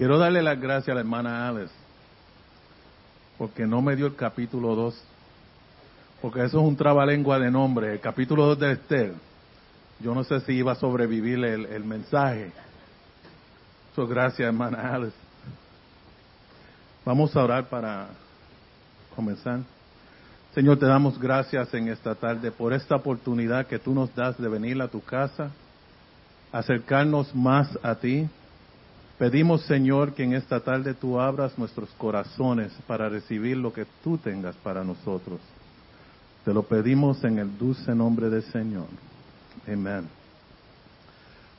Quiero darle las gracias a la hermana Alice, porque no me dio el capítulo 2, porque eso es un trabalengua de nombre, el capítulo 2 de Esther. Yo no sé si iba a sobrevivir el, el mensaje. So, gracias, hermana Alice. Vamos a orar para comenzar. Señor, te damos gracias en esta tarde por esta oportunidad que tú nos das de venir a tu casa, acercarnos más a ti. Pedimos, Señor, que en esta tarde tú abras nuestros corazones para recibir lo que tú tengas para nosotros. Te lo pedimos en el dulce nombre del Señor. Amén.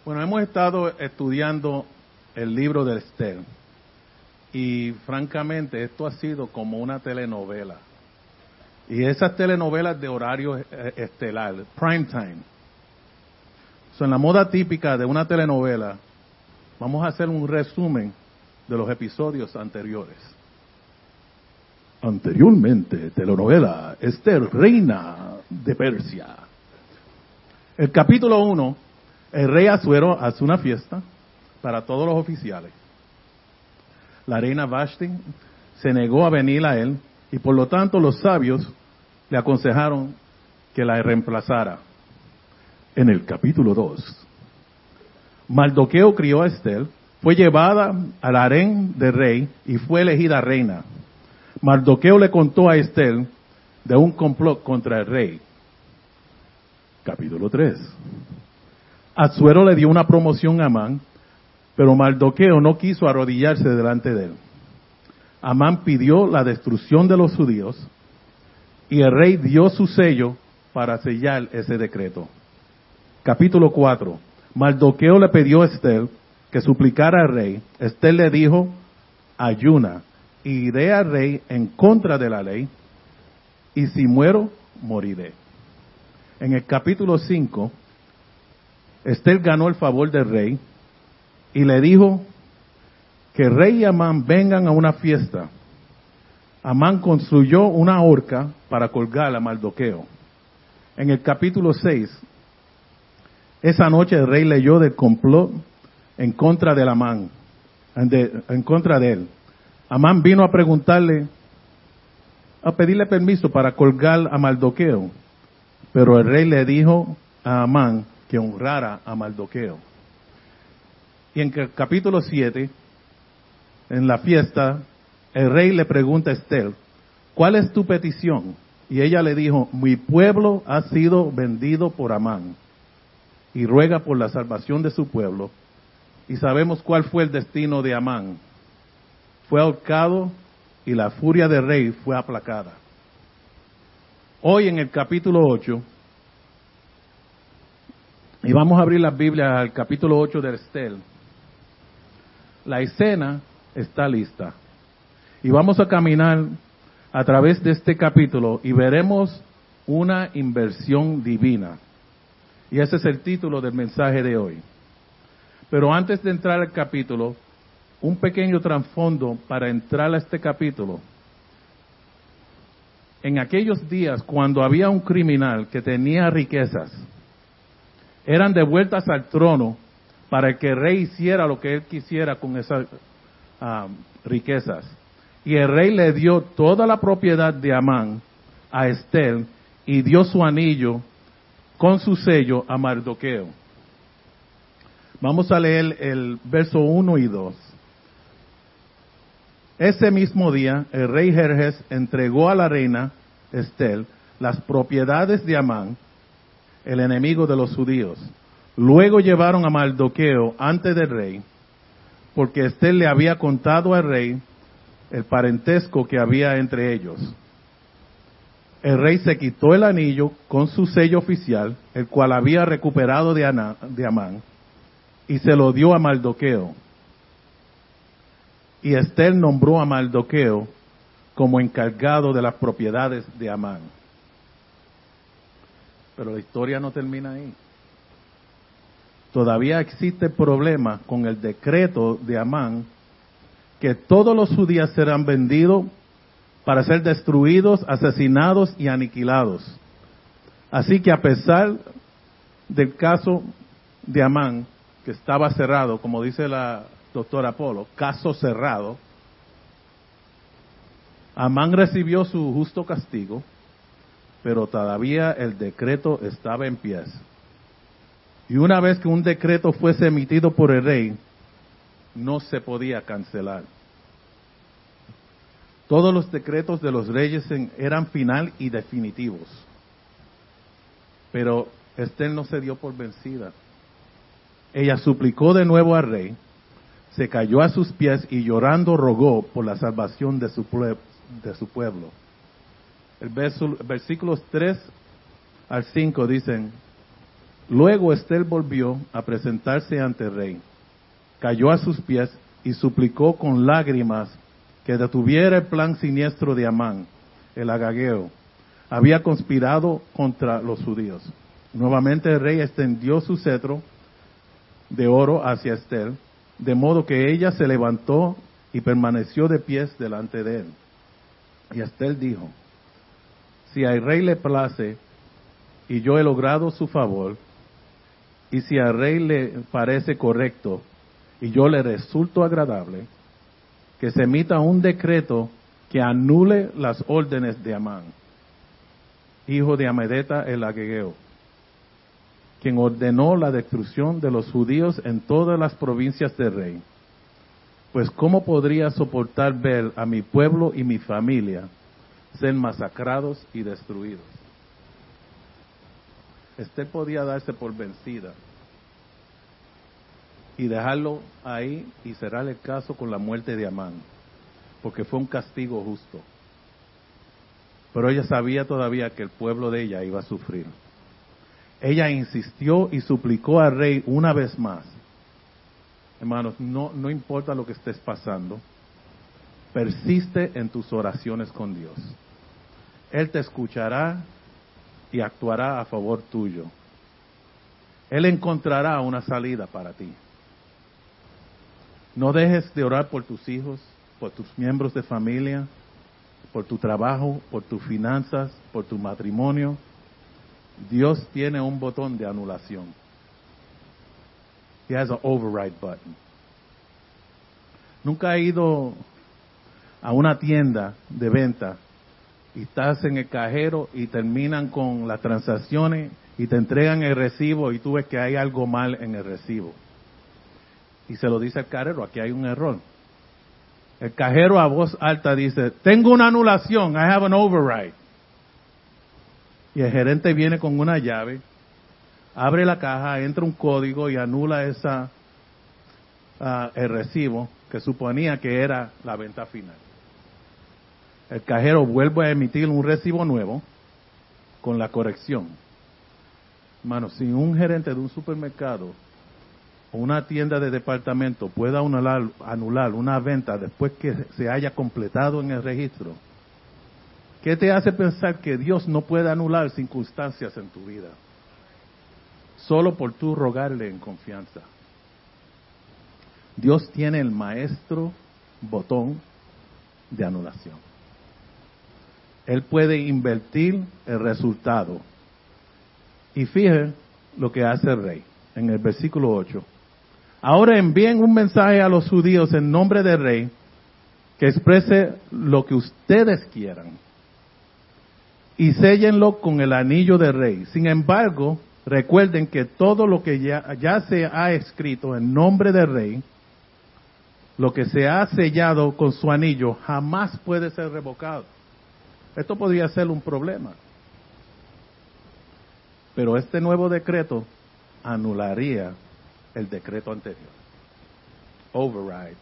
Bueno, hemos estado estudiando el libro de Esther y francamente esto ha sido como una telenovela. Y esas telenovelas de horario eh, estelar, prime time. son la moda típica de una telenovela, vamos a hacer un resumen de los episodios anteriores. Anteriormente, telenovela Esther, reina de Persia. El capítulo 1, el rey Azuero hace una fiesta para todos los oficiales. La reina Vashti se negó a venir a él y por lo tanto los sabios le aconsejaron que la reemplazara. En el capítulo 2, Maldoqueo crió a Estel, fue llevada al harén del rey y fue elegida reina. Mardoqueo le contó a Estel de un complot contra el rey. Capítulo 3. Azuero le dio una promoción a Amán, pero Mardoqueo no quiso arrodillarse delante de él. Amán pidió la destrucción de los judíos y el rey dio su sello para sellar ese decreto. Capítulo 4. Mardoqueo le pidió a Estel que suplicara al rey. Estel le dijo, ayuna iré al rey en contra de la ley, y si muero, moriré. En el capítulo 5, Estel ganó el favor del rey y le dijo que rey y Amán vengan a una fiesta. Amán construyó una horca para colgar a Mardoqueo. En el capítulo 6, esa noche el rey leyó del complot en contra de Amán, en contra de él. Amán vino a preguntarle, a pedirle permiso para colgar a Mardoqueo, pero el rey le dijo a Amán que honrara a Mardoqueo. Y en el capítulo 7, en la fiesta, el rey le pregunta a Esther, ¿cuál es tu petición? Y ella le dijo, mi pueblo ha sido vendido por Amán y ruega por la salvación de su pueblo. Y sabemos cuál fue el destino de Amán. Fue ahorcado y la furia del rey fue aplacada. Hoy en el capítulo 8, y vamos a abrir la Biblia al capítulo 8 de Estel, la escena está lista. Y vamos a caminar a través de este capítulo y veremos una inversión divina. Y ese es el título del mensaje de hoy. Pero antes de entrar al capítulo, un pequeño trasfondo para entrar a este capítulo. En aquellos días, cuando había un criminal que tenía riquezas, eran devueltas al trono para que el rey hiciera lo que él quisiera con esas ah, riquezas. Y el rey le dio toda la propiedad de Amán a Estel y dio su anillo con su sello a Mardoqueo. Vamos a leer el verso 1 y 2. Ese mismo día, el rey Jerjes entregó a la reina Estel las propiedades de Amán, el enemigo de los judíos. Luego llevaron a Mardoqueo ante del rey, porque Estel le había contado al rey el parentesco que había entre ellos. El rey se quitó el anillo con su sello oficial, el cual había recuperado de, Amán, y se lo dio a Mardoqueo. Y Estel nombró a Mardoqueo como encargado de las propiedades de Amán. Pero la historia no termina ahí. Todavía existe problema con el decreto de Amán que todos los judíos serán vendidos para ser destruidos, asesinados y aniquilados. Así que a pesar del caso de Amán, que estaba cerrado, como dice la, doctor Apolo, caso cerrado. Amán recibió su justo castigo, pero todavía el decreto estaba en pie. Y una vez que un decreto fuese emitido por el rey, no se podía cancelar. Todos los decretos de los reyes eran final y definitivos. Pero Esther no se dio por vencida. Ella suplicó de nuevo al rey, se cayó a sus pies y llorando rogó por la salvación de su, de su pueblo. El verso, versículos 3 al 5 dicen, Luego Estel volvió a presentarse ante el rey, cayó a sus pies y suplicó con lágrimas que detuviera el plan siniestro de Amán, el agageo. Había conspirado contra los judíos. Nuevamente el rey extendió su cetro de oro hacia Estel, de modo que ella se levantó y permaneció de pies delante de él. Y Estel dijo, si al rey le place y yo he logrado su favor, y si al rey le parece correcto y yo le resulto agradable, que se emita un decreto que anule las órdenes de Amán, hijo de Amedeta el Agegeo, quien ordenó la destrucción de los judíos en todas las provincias del rey. Pues ¿cómo podría soportar ver a mi pueblo y mi familia ser masacrados y destruidos? Este podía darse por vencida y dejarlo ahí y cerrar el caso con la muerte de Amán, porque fue un castigo justo. Pero ella sabía todavía que el pueblo de ella iba a sufrir. Ella insistió y suplicó al rey una vez más. Hermanos, no, no importa lo que estés pasando, persiste en tus oraciones con Dios. Él te escuchará y actuará a favor tuyo. Él encontrará una salida para ti. No dejes de orar por tus hijos, por tus miembros de familia, por tu trabajo, por tus finanzas, por tu matrimonio, Dios tiene un botón de anulación. He has an override button. Nunca he ido a una tienda de venta y estás en el cajero y terminan con las transacciones y te entregan el recibo y tú ves que hay algo mal en el recibo. Y se lo dice al cajero, aquí hay un error. El cajero a voz alta dice, tengo una anulación, I have an override y el gerente viene con una llave, abre la caja, entra un código y anula esa ah, el recibo que suponía que era la venta final. El cajero vuelve a emitir un recibo nuevo con la corrección. Hermano, si un gerente de un supermercado o una tienda de departamento pueda anular, anular una venta después que se haya completado en el registro, ¿Qué te hace pensar que Dios no puede anular circunstancias en tu vida? Solo por tú rogarle en confianza. Dios tiene el maestro botón de anulación. Él puede invertir el resultado. Y fíjense lo que hace el rey en el versículo 8. Ahora envíen un mensaje a los judíos en nombre del rey que exprese lo que ustedes quieran y séllenlo con el anillo de rey. Sin embargo, recuerden que todo lo que ya, ya se ha escrito en nombre del rey, lo que se ha sellado con su anillo, jamás puede ser revocado. Esto podría ser un problema. Pero este nuevo decreto anularía el decreto anterior. Override.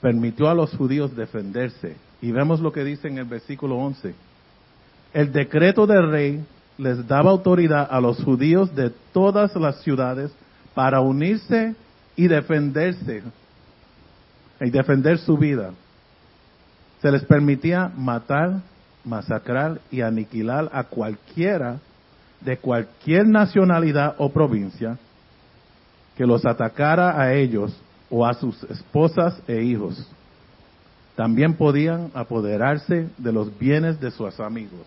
Permitió a los judíos defenderse y vemos lo que dice en el versículo 11. El decreto del rey les daba autoridad a los judíos de todas las ciudades para unirse y defenderse y defender su vida. Se les permitía matar, masacrar y aniquilar a cualquiera de cualquier nacionalidad o provincia que los atacara a ellos o a sus esposas e hijos también podían apoderarse de los bienes de sus amigos.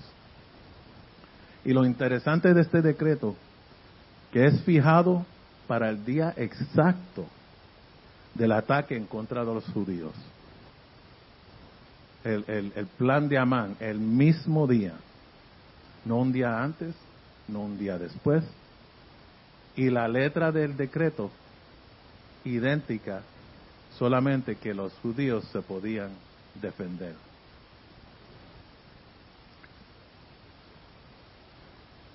Y lo interesante de este decreto, que es fijado para el día exacto del ataque en contra de los judíos. El, el, plan de Amán, el mismo día, no un día antes, no un día después, y la letra del decreto idéntica, solamente que los judíos se podían defender.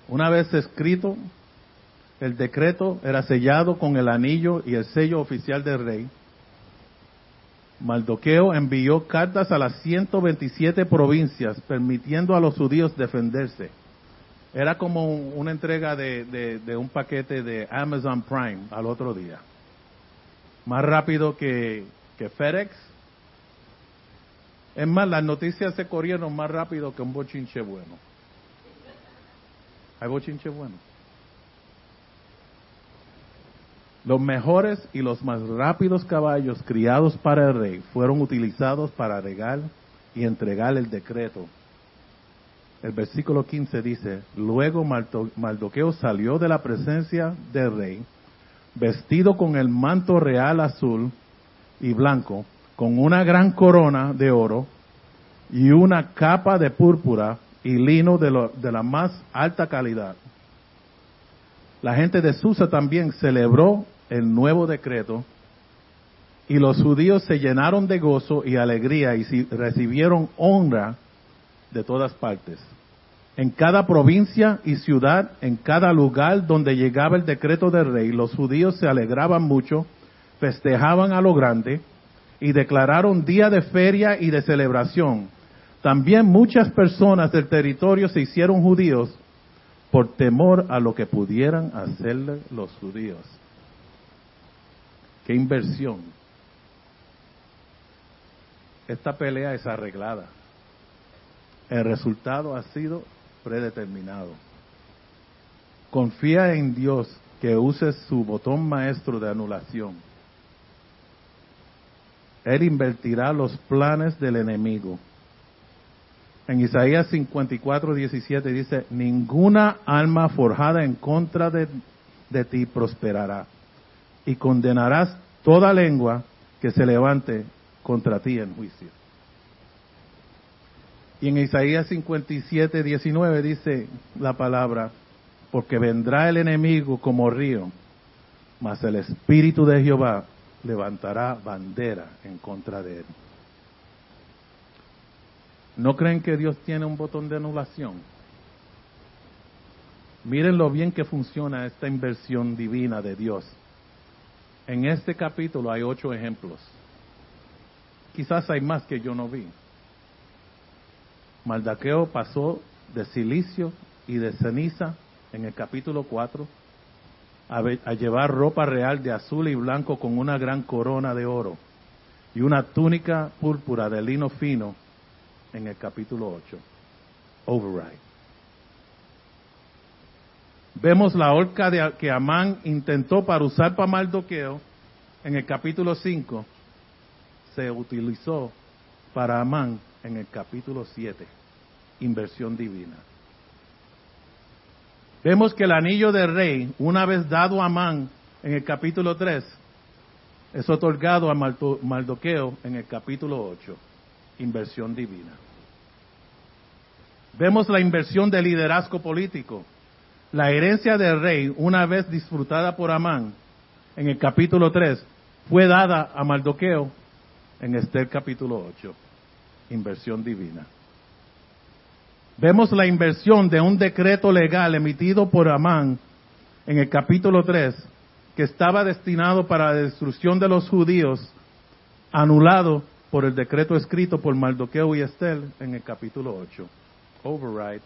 Una vez escrito, el decreto era sellado con el anillo y el sello oficial del rey. Maldoqueo envió cartas a las 127 provincias permitiendo a los judíos defenderse. Era como una entrega de, un paquete de Amazon Prime al otro día. Más rápido que, que FedEx. Es más, las noticias se corrieron más rápido que un bochinche bueno. Hay bochinche bueno. Los mejores y los más rápidos caballos criados para el rey fueron utilizados para regar y entregar el decreto. El versículo 15 dice, luego Maldoqueo salió de la presencia del rey, vestido con el manto real azul y blanco, con una gran corona de oro y una capa de púrpura y lino de, de la más alta calidad. La gente de Susa también celebró el nuevo decreto y los judíos se llenaron de gozo y alegría y recibieron honra de todas partes. En cada provincia y ciudad, en cada lugar donde llegaba el decreto del rey, los judíos se alegraban mucho, festejaban a lo grande y declararon día de feria y de celebración. También muchas personas del territorio se hicieron judíos por temor a lo que pudieran hacerle los judíos. Qué inversión. Esta pelea es arreglada. El resultado ha sido predeterminado. Confía en Dios que use su botón maestro de anulación. Él invertirá los planes del enemigo. En Isaías 54, 17 dice, ninguna alma forjada en contra de, de ti prosperará y condenarás toda lengua que se levante contra ti en juicio. Y en Isaías 57, 19 dice la palabra, porque vendrá el enemigo como río, mas el Espíritu de Jehová levantará bandera en contra de él. ¿No creen que Dios tiene un botón de anulación? Miren lo bien que funciona esta inversión divina de Dios. En este capítulo hay ocho ejemplos. Quizás hay más que yo no vi. Maldaqueo pasó de silicio y de ceniza en el capítulo 4 a, llevar ropa real de azul y blanco con una gran corona de oro y una túnica púrpura de lino fino en el capítulo 8. Override. Vemos la horca que Amán intentó para usar para Mardoqueo en el capítulo 5, se utilizó para Amán en el capítulo 7, inversión divina. Vemos que el anillo del rey, una vez dado a Amán en el capítulo 3, es otorgado a Mardoqueo en el capítulo 8, inversión divina. Vemos la inversión de liderazgo político la herencia del rey, una vez disfrutada por Amán, en el capítulo 3, fue dada a Mardoqueo en Esther capítulo 8. Inversión divina. Vemos la inversión de un decreto legal emitido por Amán en el capítulo 3, que estaba destinado para la destrucción de los judíos, anulado por el decreto escrito por Mardoqueo y Esther en el capítulo 8. Override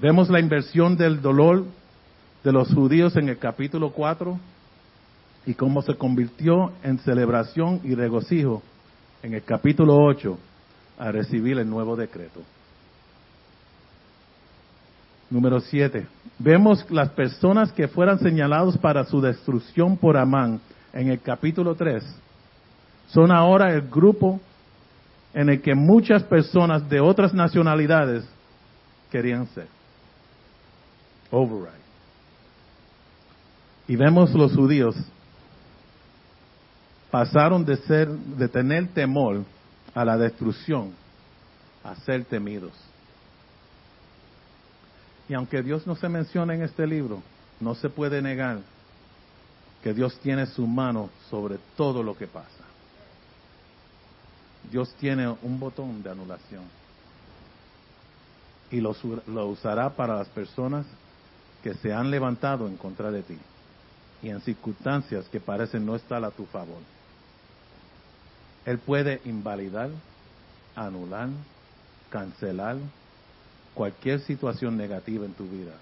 Vemos la inversión del dolor de los judíos en el capítulo 4 y cómo se convirtió en celebración y regocijo en el capítulo 8 a recibir el nuevo decreto. Número 7. Vemos las personas que fueran señalados para su destrucción por Amán en el capítulo 3. Son ahora el grupo en el que muchas personas de otras nacionalidades querían ser override. Y vemos los judíos pasaron de ser, de tener temor a la destrucción a ser temidos. Y aunque Dios no se menciona en este libro, no se puede negar que Dios tiene su mano sobre todo lo que pasa. Dios tiene un botón de anulación y lo, lo, usará para las personas que se han levantado en contra de ti y en circunstancias que parecen no estar a tu favor. Él puede invalidar, anular, cancelar cualquier situación negativa en tu vida.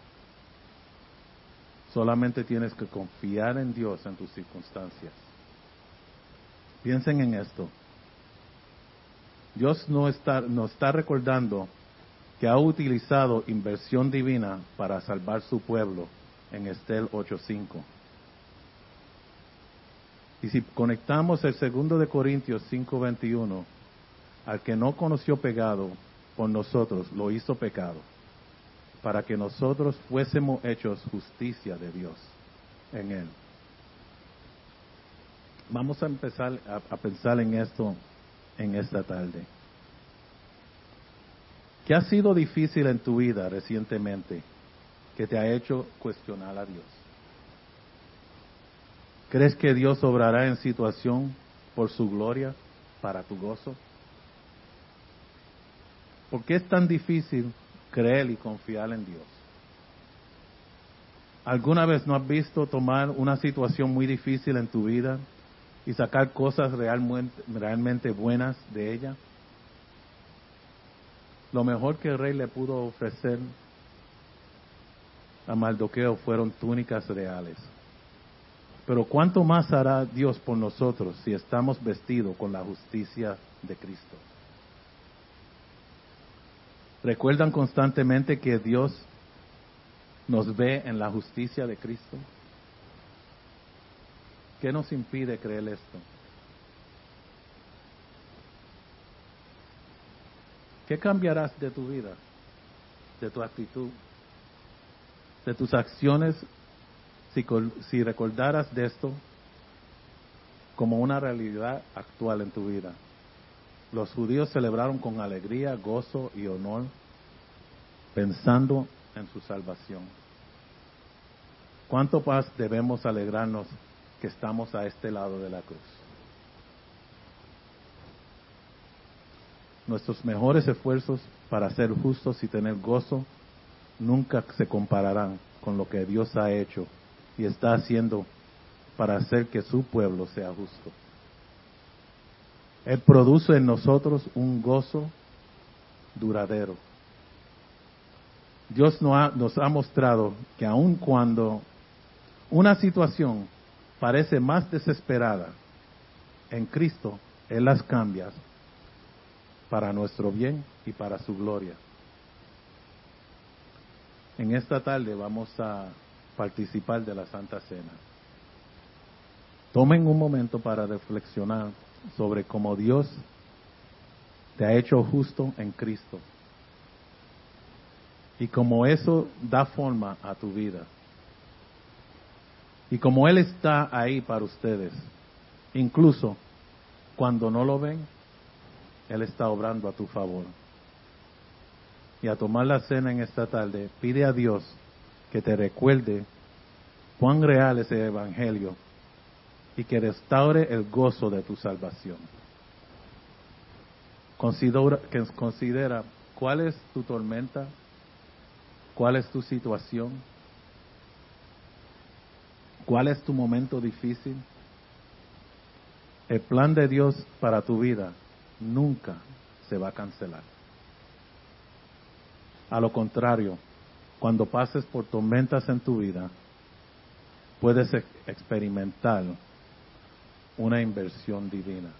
Solamente tienes que confiar en Dios en tus circunstancias. Piensen en esto. Dios no está, nos está recordando que ha utilizado inversión divina para salvar su pueblo en Estel 8.5. Y si conectamos el segundo de Corintios 5.21, al que no conoció pecado por nosotros, lo hizo pecado, para que nosotros fuésemos hechos justicia de Dios en él. Vamos a empezar a, a pensar en esto en esta tarde. ¿Qué ha sido difícil en tu vida recientemente que te ha hecho cuestionar a Dios? ¿Crees que Dios obrará en situación por su gloria, para tu gozo? ¿Por qué es tan difícil creer y confiar en Dios? ¿Alguna vez no has visto tomar una situación muy difícil en tu vida y sacar cosas realmente, realmente buenas de ella? Lo mejor que el rey le pudo ofrecer a Maldoqueo fueron túnicas reales. Pero ¿cuánto más hará Dios por nosotros si estamos vestidos con la justicia de Cristo? ¿Recuerdan constantemente que Dios nos ve en la justicia de Cristo? ¿Qué nos impide creer esto? ¿Qué cambiarás de tu vida, de tu actitud, de tus acciones si, si recordaras de esto como una realidad actual en tu vida. Los judíos celebraron con alegría, gozo y honor, pensando en su salvación. ¿Cuánto más debemos alegrarnos que estamos a este lado de la cruz? Nuestros mejores esfuerzos para ser justos y tener gozo nunca se compararán con lo que Dios ha hecho y está haciendo para hacer que su pueblo sea justo. Él produce en nosotros un gozo duradero. Dios nos ha, mostrado que aun cuando una situación parece más desesperada, en Cristo Él las cambia para nuestro bien y para su gloria. En esta tarde vamos a participar de la Santa Cena. Tomen un momento para reflexionar sobre cómo Dios te ha hecho justo en Cristo y cómo eso da forma a tu vida. Y como Él está ahí para ustedes, incluso cuando no lo ven, Él está obrando a tu favor. Y a tomar la cena en esta tarde, pide a Dios que te recuerde cuán real es el Evangelio y que restaure el gozo de tu salvación. Considera, considera cuál es tu tormenta, cuál es tu situación, cuál es tu momento difícil. El plan de Dios para tu vida nunca se va a cancelar. A lo contrario, cuando pases por tormentas en tu vida, puedes experimentar una inversión divina.